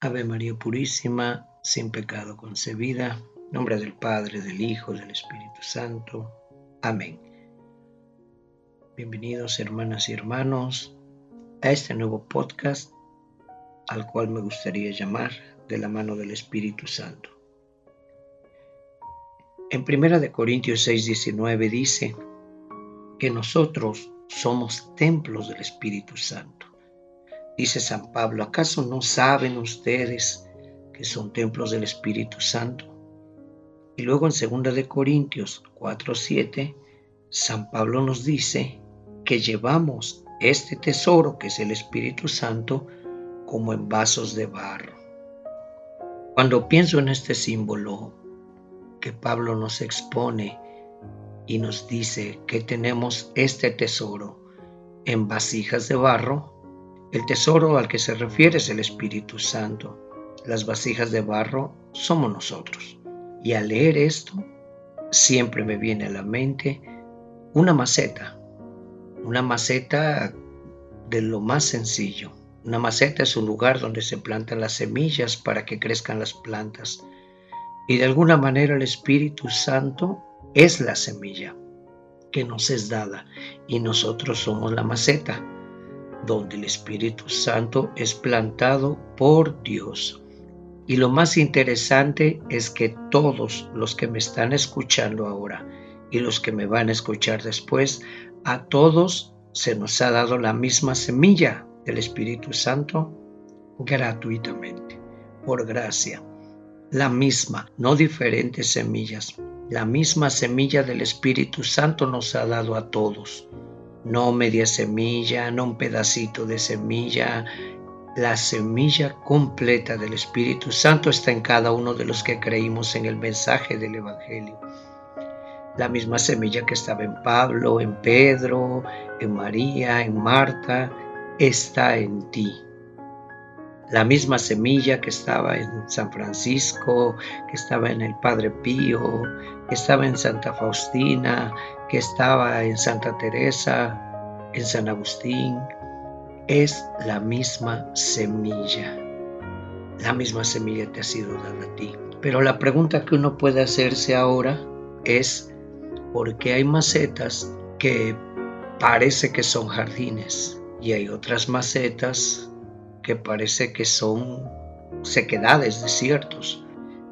Ave María Purísima, sin pecado concebida, nombre del Padre, del Hijo, del Espíritu Santo. Amén. Bienvenidos hermanas y hermanos a este nuevo podcast al cual me gustaría llamar de la mano del Espíritu Santo. En 1 Corintios 6:19 dice que nosotros somos templos del Espíritu Santo. Dice San Pablo, ¿acaso no saben ustedes que son templos del Espíritu Santo? Y luego en 2 de Corintios 4:7, San Pablo nos dice que llevamos este tesoro que es el Espíritu Santo como en vasos de barro. Cuando pienso en este símbolo que Pablo nos expone y nos dice que tenemos este tesoro en vasijas de barro, el tesoro al que se refiere es el Espíritu Santo. Las vasijas de barro somos nosotros. Y al leer esto, siempre me viene a la mente una maceta. Una maceta de lo más sencillo. Una maceta es un lugar donde se plantan las semillas para que crezcan las plantas. Y de alguna manera el Espíritu Santo es la semilla que nos es dada y nosotros somos la maceta donde el Espíritu Santo es plantado por Dios. Y lo más interesante es que todos los que me están escuchando ahora y los que me van a escuchar después, a todos se nos ha dado la misma semilla del Espíritu Santo gratuitamente, por gracia. La misma, no diferentes semillas. La misma semilla del Espíritu Santo nos ha dado a todos no media semilla, no un pedacito de semilla. La semilla completa del Espíritu Santo está en cada uno de los que creímos en el mensaje del Evangelio. La misma semilla que estaba en Pablo, en Pedro, en María, en Marta, está en ti. La misma semilla que estaba en San Francisco, que estaba en el Padre Pío, que estaba en Santa Faustina, que estaba en Santa Teresa, en San Agustín, es la misma semilla. La misma semilla te ha sido dada a ti. Pero la pregunta que uno puede hacerse ahora es, ¿por qué hay macetas que parece que son jardines y hay otras macetas que parece que son sequedades, desiertos?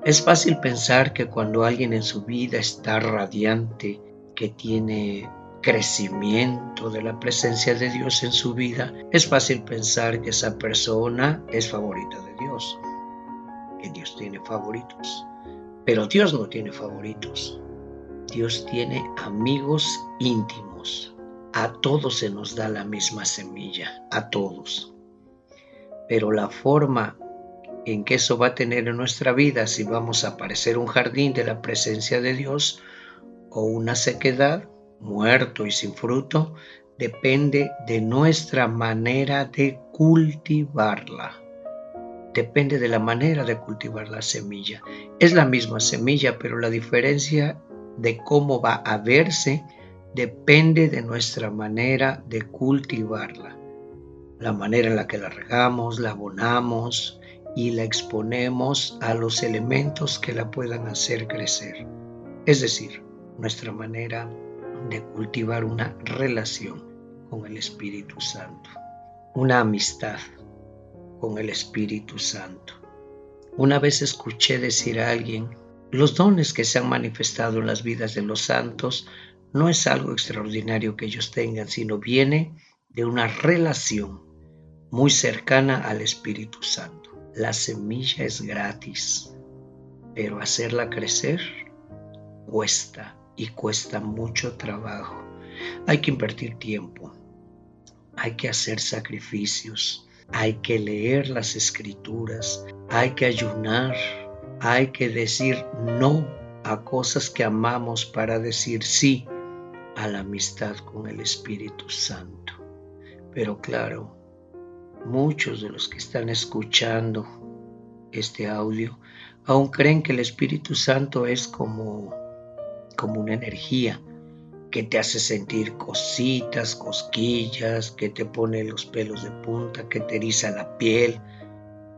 Es fácil pensar que cuando alguien en su vida está radiante, que tiene crecimiento de la presencia de Dios en su vida, es fácil pensar que esa persona es favorita de Dios, que Dios tiene favoritos. Pero Dios no tiene favoritos. Dios tiene amigos íntimos. A todos se nos da la misma semilla, a todos. Pero la forma en que eso va a tener en nuestra vida, si vamos a parecer un jardín de la presencia de Dios o una sequedad, muerto y sin fruto, depende de nuestra manera de cultivarla. Depende de la manera de cultivar la semilla. Es la misma semilla, pero la diferencia de cómo va a verse depende de nuestra manera de cultivarla. La manera en la que la regamos, la abonamos y la exponemos a los elementos que la puedan hacer crecer. Es decir, nuestra manera de cultivar una relación con el Espíritu Santo, una amistad con el Espíritu Santo. Una vez escuché decir a alguien, los dones que se han manifestado en las vidas de los santos no es algo extraordinario que ellos tengan, sino viene de una relación muy cercana al Espíritu Santo. La semilla es gratis, pero hacerla crecer cuesta y cuesta mucho trabajo. Hay que invertir tiempo, hay que hacer sacrificios, hay que leer las escrituras, hay que ayunar, hay que decir no a cosas que amamos para decir sí a la amistad con el Espíritu Santo. Pero claro, muchos de los que están escuchando este audio aún creen que el Espíritu Santo es como como una energía que te hace sentir cositas, cosquillas, que te pone los pelos de punta, que te eriza la piel.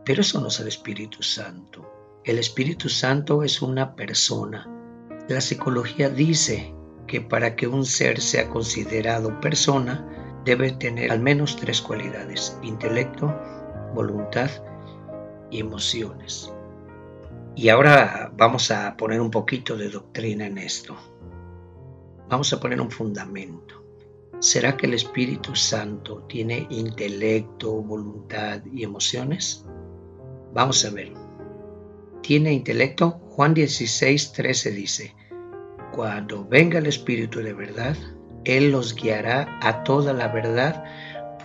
Pero eso no es el Espíritu Santo. El Espíritu Santo es una persona. La psicología dice que para que un ser sea considerado persona, debe tener al menos tres cualidades, intelecto, voluntad y emociones. Y ahora vamos a poner un poquito de doctrina en esto. Vamos a poner un fundamento. ¿Será que el Espíritu Santo tiene intelecto, voluntad y emociones? Vamos a ver tiene intelecto? Juan 16, 13 dice, cuando venga el Espíritu de verdad, Él los guiará a toda la verdad,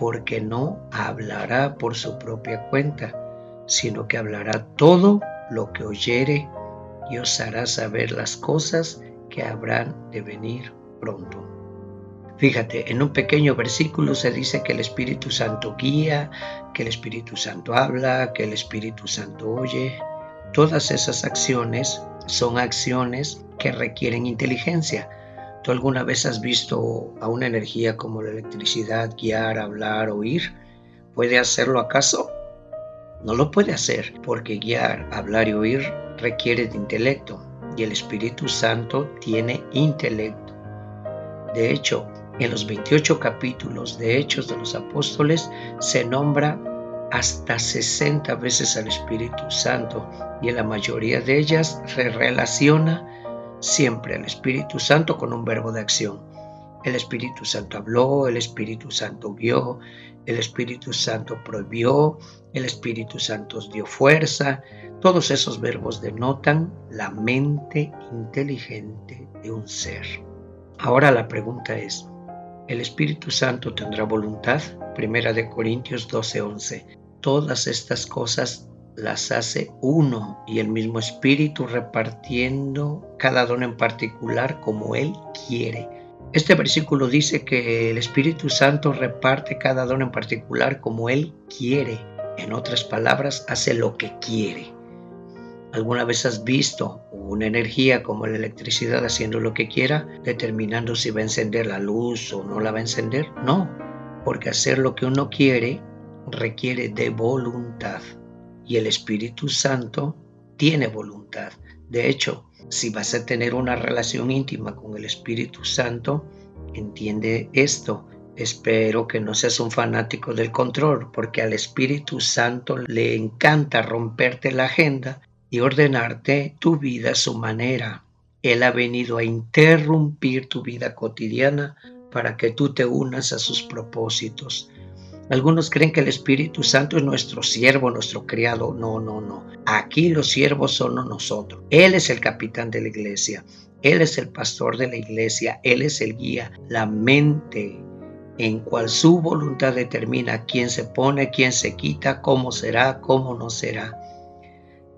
porque no hablará por su propia cuenta, sino que hablará todo lo que oyere y os hará saber las cosas que habrán de venir pronto. Fíjate, en un pequeño versículo se dice que el Espíritu Santo guía, que el Espíritu Santo habla, que el Espíritu Santo oye, Todas esas acciones son acciones que requieren inteligencia. ¿Tú alguna vez has visto a una energía como la electricidad guiar, hablar, oír? ¿Puede hacerlo acaso? No lo puede hacer porque guiar, hablar y oír requiere de intelecto y el Espíritu Santo tiene intelecto. De hecho, en los 28 capítulos de Hechos de los Apóstoles se nombra hasta 60 veces al Espíritu Santo y en la mayoría de ellas se relaciona siempre al Espíritu Santo con un verbo de acción. El Espíritu Santo habló, el Espíritu Santo guió, el Espíritu Santo prohibió, el Espíritu Santo dio fuerza. Todos esos verbos denotan la mente inteligente de un ser. Ahora la pregunta es, ¿el Espíritu Santo tendrá voluntad? Primera de Corintios 12:11 todas estas cosas las hace uno y el mismo Espíritu repartiendo cada don en particular como Él quiere. Este versículo dice que el Espíritu Santo reparte cada don en particular como Él quiere. En otras palabras, hace lo que quiere. ¿Alguna vez has visto una energía como la electricidad haciendo lo que quiera, determinando si va a encender la luz o no la va a encender? No, porque hacer lo que uno quiere requiere de voluntad y el Espíritu Santo tiene voluntad. De hecho, si vas a tener una relación íntima con el Espíritu Santo, entiende esto. Espero que no seas un fanático del control, porque al Espíritu Santo le encanta romperte la agenda y ordenarte tu vida a su manera. Él ha venido a interrumpir tu vida cotidiana para que tú te unas a sus propósitos. Algunos creen que el Espíritu Santo es nuestro siervo, nuestro criado. No, no, no. Aquí los siervos son nosotros. Él es el capitán de la iglesia. Él es el pastor de la iglesia. Él es el guía. La mente en cual su voluntad determina quién se pone, quién se quita, cómo será, cómo no será.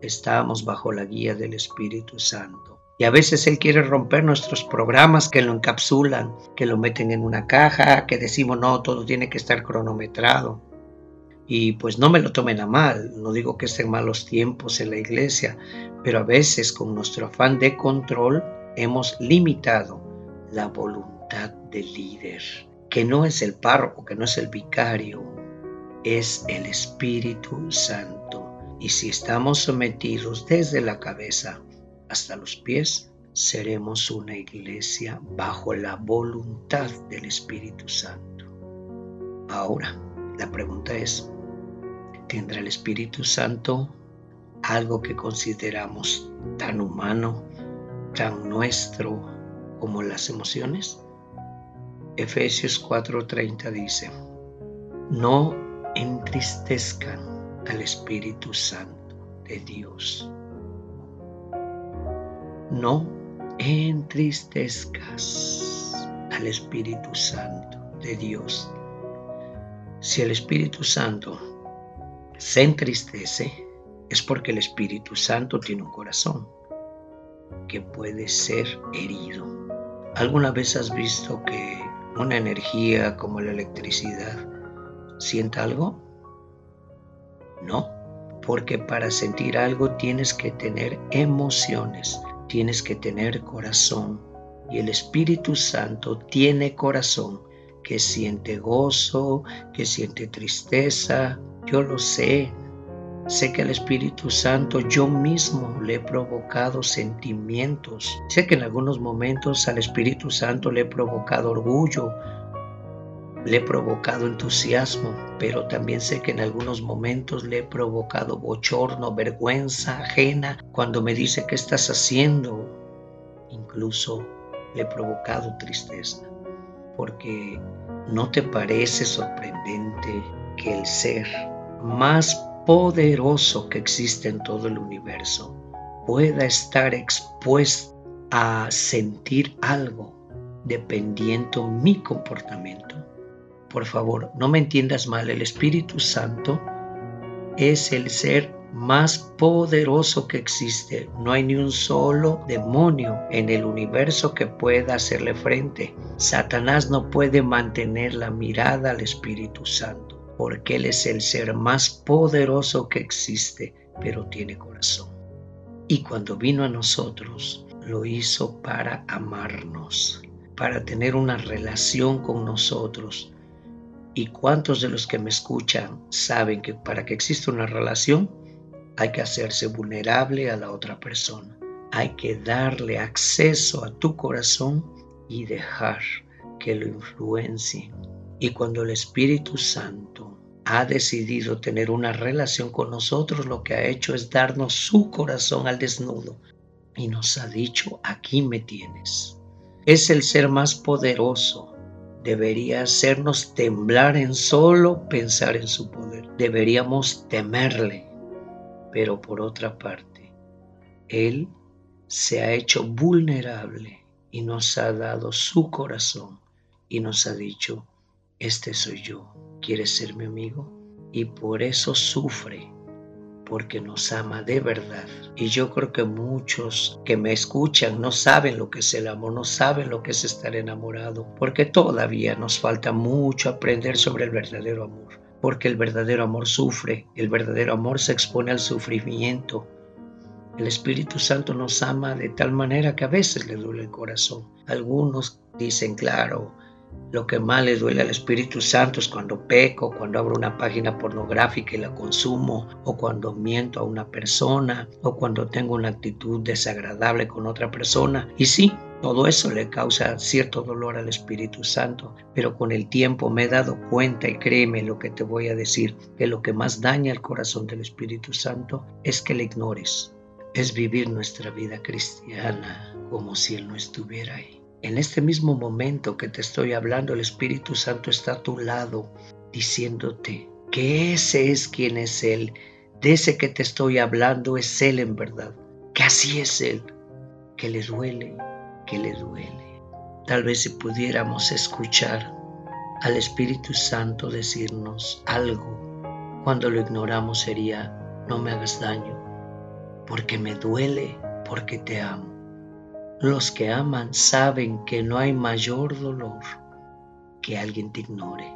Estamos bajo la guía del Espíritu Santo. Y a veces Él quiere romper nuestros programas que lo encapsulan, que lo meten en una caja, que decimos, no, todo tiene que estar cronometrado. Y pues no me lo tomen a mal, no digo que estén malos tiempos en la iglesia, pero a veces con nuestro afán de control hemos limitado la voluntad del líder, que no es el párroco, que no es el vicario, es el Espíritu Santo. Y si estamos sometidos desde la cabeza hasta los pies, seremos una iglesia bajo la voluntad del Espíritu Santo. Ahora, la pregunta es, ¿tendrá el Espíritu Santo algo que consideramos tan humano, tan nuestro como las emociones? Efesios 4:30 dice, no entristezcan al Espíritu Santo de Dios no entristezcas al Espíritu Santo de Dios. Si el Espíritu Santo se entristece, es porque el Espíritu Santo tiene un corazón que puede ser herido. ¿Alguna vez has visto que una energía como la electricidad sienta algo? No, porque para sentir algo tienes que tener emociones tienes que tener corazón. Y el Espíritu Santo tiene corazón que siente gozo, que siente tristeza, yo lo sé, Sé que al Espíritu Santo yo mismo le he provocado sentimientos. Sé que en algunos momentos al Espíritu Santo le he provocado orgullo, le he provocado entusiasmo, pero también sé que en algunos momentos le he provocado bochorno, vergüenza ajena cuando me dice qué estás haciendo. Incluso le he provocado tristeza, porque ¿no te parece sorprendente que el ser más poderoso que existe en todo el universo pueda estar expuesto a sentir algo dependiendo mi comportamiento? Por favor, no me entiendas mal, el Espíritu Santo es el ser más poderoso que existe. No hay ni un solo demonio en el universo que pueda hacerle frente. Satanás no puede mantener la mirada al Espíritu Santo, porque Él es el ser más poderoso que existe, pero tiene corazón. Y cuando vino a nosotros, lo hizo para amarnos, para tener una relación con nosotros, ¿Y cuántos de los que me escuchan saben que para que exista una relación hay que hacerse vulnerable a la otra persona? Hay que darle acceso a tu corazón y dejar que lo influencie. Y cuando el Espíritu Santo ha decidido tener una relación con nosotros, lo que ha hecho es darnos su corazón al desnudo y nos ha dicho, aquí me tienes. Es el ser más poderoso, debería hacernos temblar en solo pensar en su poder. Deberíamos temerle. Pero por otra parte, Él se ha hecho vulnerable y nos ha dado su corazón y nos ha dicho, este soy yo, ¿quieres ser mi amigo? Y por eso sufre porque nos ama de verdad. Y yo creo que muchos que me escuchan no saben lo que es el amor, no saben lo que es estar enamorado, porque todavía nos falta mucho aprender sobre el verdadero amor, porque el verdadero amor sufre, el verdadero amor se expone al sufrimiento. El Espíritu Santo nos ama de tal manera que a veces le duele el corazón. Algunos dicen, claro, lo que más le duele al Espíritu Santo es cuando peco, cuando abro una página pornográfica y la consumo, o cuando miento a una persona, o cuando tengo una actitud desagradable con otra persona. Y sí, todo eso le causa cierto dolor al Espíritu Santo, pero con el tiempo me he dado cuenta y créeme lo que te voy a decir, que lo que más daña el corazón del Espíritu Santo es que le ignores, es vivir nuestra vida cristiana como si Él no estuviera ahí. En este mismo momento que te estoy hablando, el Espíritu Santo está a tu lado diciéndote que ese es quien es Él. De ese que te estoy hablando es Él en verdad. Que así es Él. Que le duele, que le duele. Tal vez si pudiéramos escuchar al Espíritu Santo decirnos algo, cuando lo ignoramos sería, no me hagas daño, porque me duele, porque te amo. Los que aman saben que no hay mayor dolor que alguien te ignore,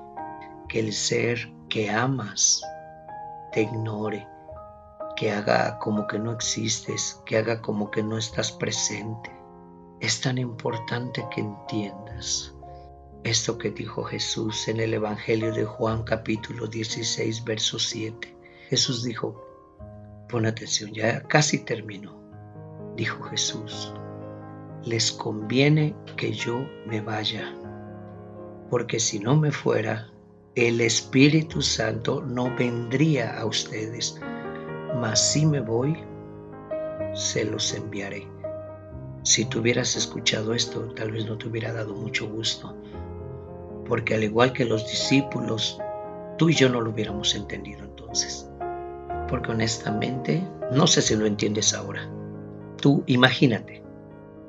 que el ser que amas te ignore, que haga como que no existes, que haga como que no estás presente. Es tan importante que entiendas esto que dijo Jesús en el Evangelio de Juan capítulo 16, verso 7. Jesús dijo, pon atención, ya casi terminó. Dijo Jesús, les conviene que yo me vaya, porque si no me fuera, el Espíritu Santo no vendría a ustedes, mas si me voy, se los enviaré. Si tú hubieras escuchado esto, tal vez no te hubiera dado mucho gusto, porque al igual que los discípulos, tú y yo no lo hubiéramos entendido entonces. Porque honestamente, no sé si lo entiendes ahora. Tú imagínate,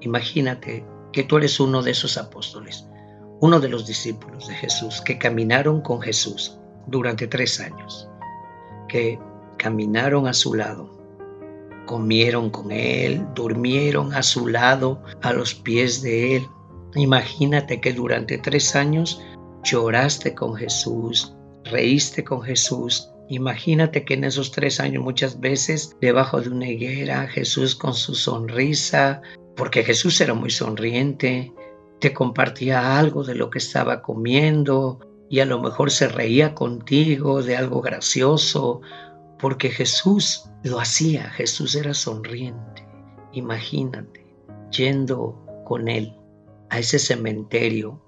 Imagínate que tú eres uno de esos apóstoles, uno de los discípulos de Jesús que caminaron con Jesús durante tres años, que caminaron a su lado, comieron con Él, durmieron a su lado, a los pies de Él. Imagínate que durante tres años lloraste con Jesús, reíste con Jesús. Imagínate que en esos tres años muchas veces debajo de una higuera Jesús con su sonrisa porque Jesús era muy sonriente, te compartía algo de lo que estaba comiendo y a lo mejor se reía contigo de algo gracioso porque Jesús lo hacía, Jesús era sonriente. Imagínate, yendo con él a ese cementerio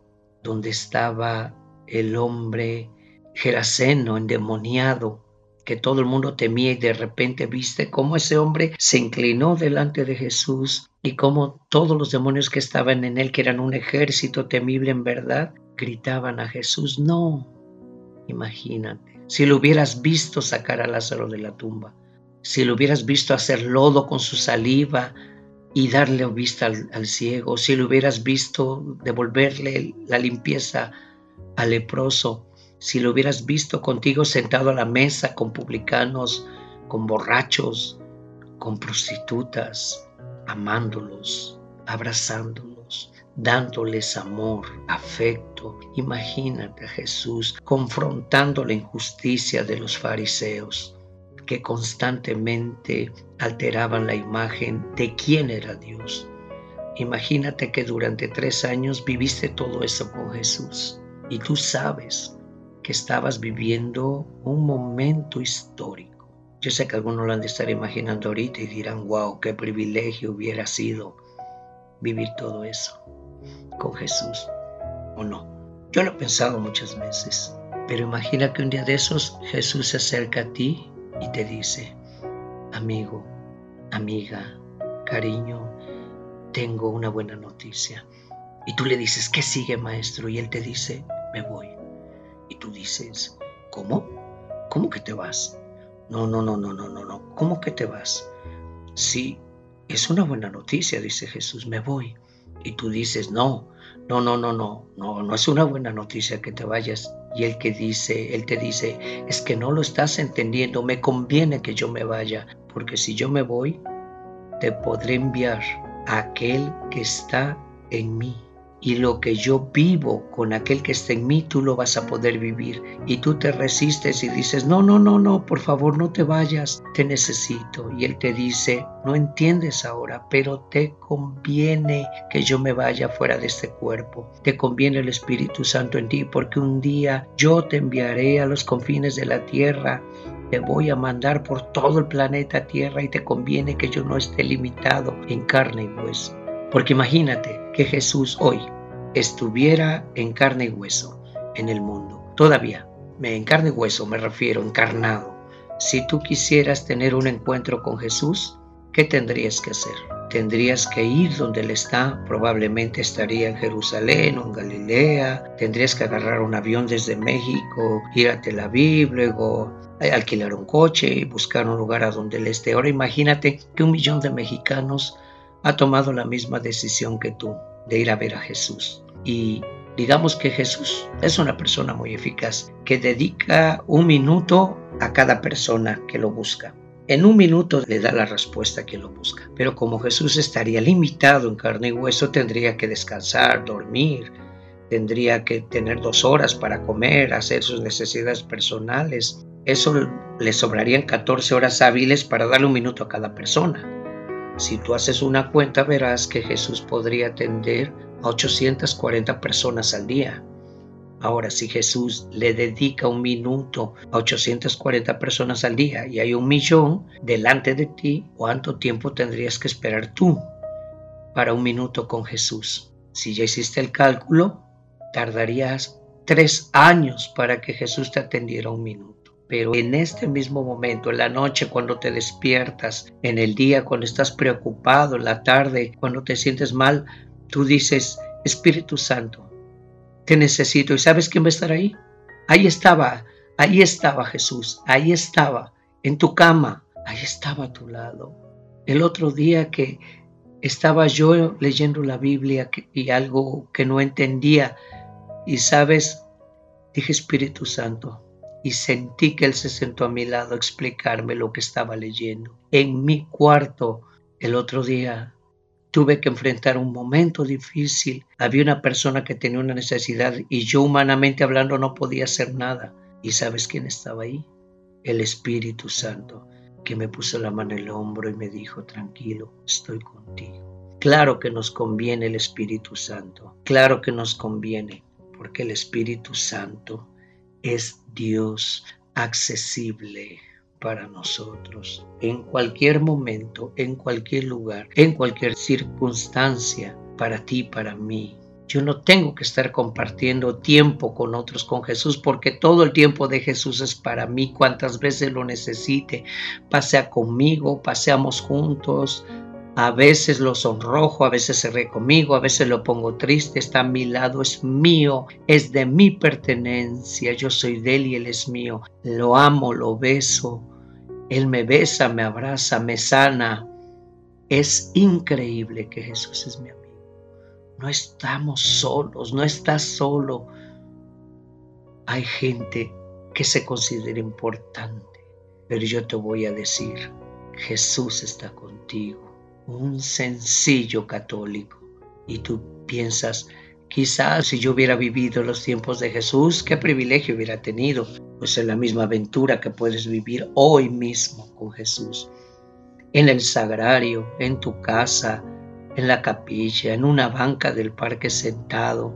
donde estaba el hombre Geraseno endemoniado, que todo el mundo temía y de repente viste cómo ese hombre se inclinó delante de Jesús y cómo todos los demonios que estaban en él, que eran un ejército temible en verdad, gritaban a Jesús, no, imagínate, si lo hubieras visto sacar a Lázaro de la tumba, si lo hubieras visto hacer lodo con su saliva y darle vista al, al ciego, si lo hubieras visto devolverle la limpieza al leproso, si lo hubieras visto contigo sentado a la mesa con publicanos, con borrachos, con prostitutas, amándolos, abrazándolos, dándoles amor, afecto. Imagínate a Jesús confrontando la injusticia de los fariseos que constantemente alteraban la imagen de quién era Dios. Imagínate que durante tres años viviste todo eso con Jesús y tú sabes que estabas viviendo un momento histórico. Yo sé que algunos lo han de estar imaginando ahorita y dirán, wow, qué privilegio hubiera sido vivir todo eso con Jesús. ¿O no? Yo lo he pensado muchas veces, pero imagina que un día de esos Jesús se acerca a ti y te dice, amigo, amiga, cariño, tengo una buena noticia. Y tú le dices, ¿qué sigue, maestro? Y él te dice, me voy. Y tú dices, ¿cómo? ¿Cómo que te vas? No, no, no, no, no, no, no. ¿Cómo que te vas? Sí, es una buena noticia, dice Jesús, me voy. Y tú dices, no, no, no, no, no, no, no es una buena noticia que te vayas. Y el que dice, él te dice, es que no lo estás entendiendo, me conviene que yo me vaya, porque si yo me voy, te podré enviar a aquel que está en mí y lo que yo vivo con aquel que está en mí, tú lo vas a poder vivir. Y tú te resistes y dices, no, no, no, no, por favor no te vayas, te necesito. Y él te dice, no entiendes ahora, pero te conviene que yo me vaya fuera de este cuerpo. Te conviene el Espíritu Santo en ti, porque un día yo te enviaré a los confines de la tierra te voy a mandar por todo el planeta Tierra y te conviene que yo no esté limitado en carne y hueso. Porque imagínate que Jesús hoy estuviera en carne y hueso en el mundo. Todavía, me en carne y hueso me refiero, encarnado. Si tú quisieras tener un encuentro con Jesús, ¿qué tendrías que hacer? Tendrías que ir donde Él está, probablemente estaría en Jerusalén o en Galilea, tendrías que agarrar un avión desde México, ir a Tel Aviv, luego alquilar un coche y buscar un lugar a donde Él esté. Ahora imagínate que un millón de mexicanos ha tomado la misma decisión que tú de ir a ver a Jesús. Y digamos que Jesús es una persona muy eficaz que dedica un minuto a cada persona que lo busca. En un minuto le da la respuesta que lo busca. Pero como Jesús estaría limitado en carne y hueso, tendría que descansar, dormir, tendría que tener dos horas para comer, hacer sus necesidades personales. Eso le sobrarían 14 horas hábiles para darle un minuto a cada persona. Si tú haces una cuenta verás que Jesús podría atender a 840 personas al día. Ahora, si Jesús le dedica un minuto a 840 personas al día y hay un millón delante de ti, ¿cuánto tiempo tendrías que esperar tú para un minuto con Jesús? Si ya hiciste el cálculo, tardarías tres años para que Jesús te atendiera un minuto. Pero en este mismo momento, en la noche cuando te despiertas, en el día cuando estás preocupado, en la tarde cuando te sientes mal, tú dices, Espíritu Santo, te necesito. ¿Y sabes quién va a estar ahí? Ahí estaba, ahí estaba Jesús, ahí estaba, en tu cama, ahí estaba a tu lado. El otro día que estaba yo leyendo la Biblia y algo que no entendía, y sabes, dije Espíritu Santo, y sentí que él se sentó a mi lado a explicarme lo que estaba leyendo. En mi cuarto, el otro día, tuve que enfrentar un momento difícil. Había una persona que tenía una necesidad y yo humanamente hablando no podía hacer nada. ¿Y sabes quién estaba ahí? El Espíritu Santo, que me puso la mano en el hombro y me dijo, tranquilo, estoy contigo. Claro que nos conviene el Espíritu Santo, claro que nos conviene, porque el Espíritu Santo es Dios accesible para nosotros, en cualquier momento, en cualquier lugar, en cualquier circunstancia, para ti, para mí. Yo no tengo que estar compartiendo tiempo con otros, con Jesús, porque todo el tiempo de Jesús es para mí, cuantas veces lo necesite. Pasea conmigo, paseamos juntos. A veces lo sonrojo, a veces se ríe conmigo, a veces lo pongo triste, está a mi lado, es mío, es de mi pertenencia, yo soy de él y él es mío. Lo amo, lo beso, él me besa, me abraza, me sana. Es increíble que Jesús es mi amigo. No estamos solos, no estás solo. Hay gente que se considera importante, pero yo te voy a decir, Jesús está contigo, un sencillo católico. Y tú piensas, quizás si yo hubiera vivido los tiempos de Jesús, qué privilegio hubiera tenido. Pues es la misma aventura que puedes vivir hoy mismo con Jesús. En el sagrario, en tu casa, en la capilla, en una banca del parque sentado,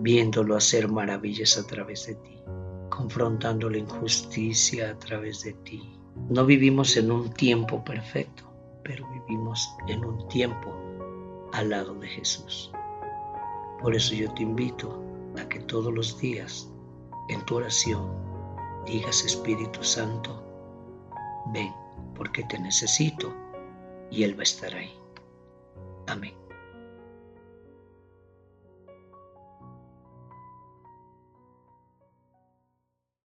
viéndolo hacer maravillas a través de ti, confrontando la injusticia a través de ti. No vivimos en un tiempo perfecto, pero vivimos en un tiempo al lado de Jesús. Por eso yo te invito a que todos los días en tu oración digas Espíritu Santo, ven porque te necesito y Él va a estar ahí. Amén.